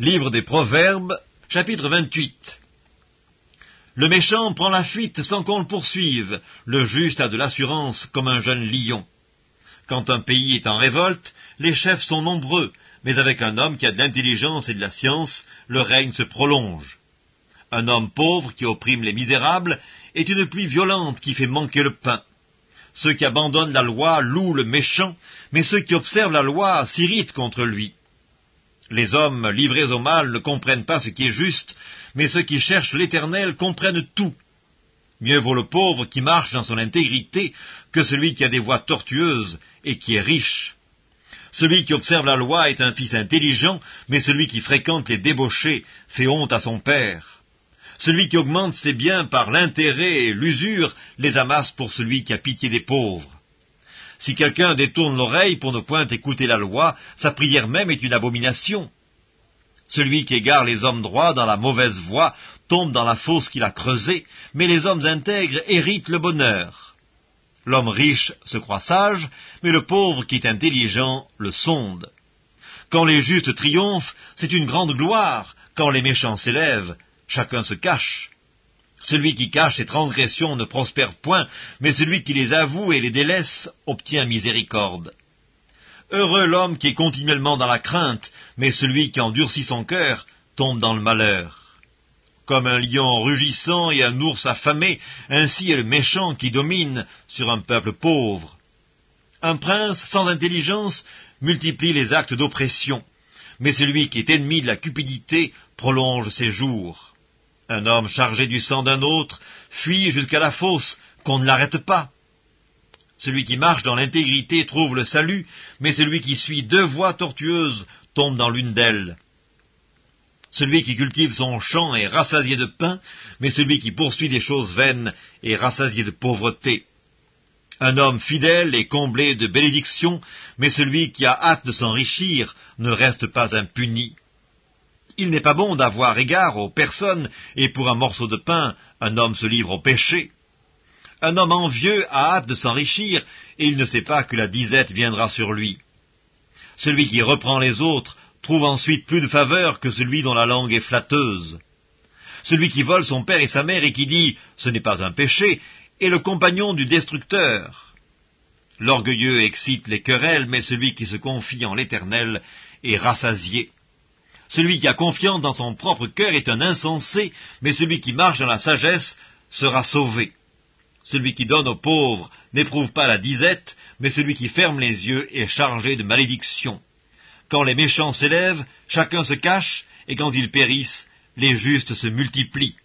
Livre des Proverbes, chapitre 28. Le méchant prend la fuite sans qu'on le poursuive, le juste a de l'assurance comme un jeune lion. Quand un pays est en révolte, les chefs sont nombreux, mais avec un homme qui a de l'intelligence et de la science, le règne se prolonge. Un homme pauvre qui opprime les misérables est une pluie violente qui fait manquer le pain. Ceux qui abandonnent la loi louent le méchant, mais ceux qui observent la loi s'irritent contre lui. Les hommes livrés au mal ne comprennent pas ce qui est juste, mais ceux qui cherchent l'Éternel comprennent tout. Mieux vaut le pauvre qui marche dans son intégrité que celui qui a des voies tortueuses et qui est riche. Celui qui observe la loi est un fils intelligent, mais celui qui fréquente les débauchés fait honte à son père. Celui qui augmente ses biens par l'intérêt et l'usure les amasse pour celui qui a pitié des pauvres. Si quelqu'un détourne l'oreille pour ne point écouter la loi, sa prière même est une abomination. Celui qui égare les hommes droits dans la mauvaise voie tombe dans la fosse qu'il a creusée, mais les hommes intègres héritent le bonheur. L'homme riche se croit sage, mais le pauvre qui est intelligent le sonde. Quand les justes triomphent, c'est une grande gloire, quand les méchants s'élèvent, chacun se cache. Celui qui cache ses transgressions ne prospère point, mais celui qui les avoue et les délaisse obtient miséricorde. Heureux l'homme qui est continuellement dans la crainte, mais celui qui endurcit son cœur tombe dans le malheur. Comme un lion rugissant et un ours affamé, ainsi est le méchant qui domine sur un peuple pauvre. Un prince sans intelligence multiplie les actes d'oppression, mais celui qui est ennemi de la cupidité prolonge ses jours. Un homme chargé du sang d'un autre fuit jusqu'à la fosse, qu'on ne l'arrête pas. Celui qui marche dans l'intégrité trouve le salut, mais celui qui suit deux voies tortueuses tombe dans l'une d'elles. Celui qui cultive son champ est rassasié de pain, mais celui qui poursuit des choses vaines est rassasié de pauvreté. Un homme fidèle est comblé de bénédictions, mais celui qui a hâte de s'enrichir ne reste pas impuni. Il n'est pas bon d'avoir égard aux personnes, et pour un morceau de pain, un homme se livre au péché. Un homme envieux a hâte de s'enrichir, et il ne sait pas que la disette viendra sur lui. Celui qui reprend les autres trouve ensuite plus de faveur que celui dont la langue est flatteuse. Celui qui vole son père et sa mère et qui dit ⁇ ce n'est pas un péché ⁇ est le compagnon du destructeur. L'orgueilleux excite les querelles, mais celui qui se confie en l'Éternel est rassasié. Celui qui a confiance dans son propre cœur est un insensé, mais celui qui marche dans la sagesse sera sauvé. Celui qui donne aux pauvres n'éprouve pas la disette, mais celui qui ferme les yeux est chargé de malédiction. Quand les méchants s'élèvent, chacun se cache, et quand ils périssent, les justes se multiplient.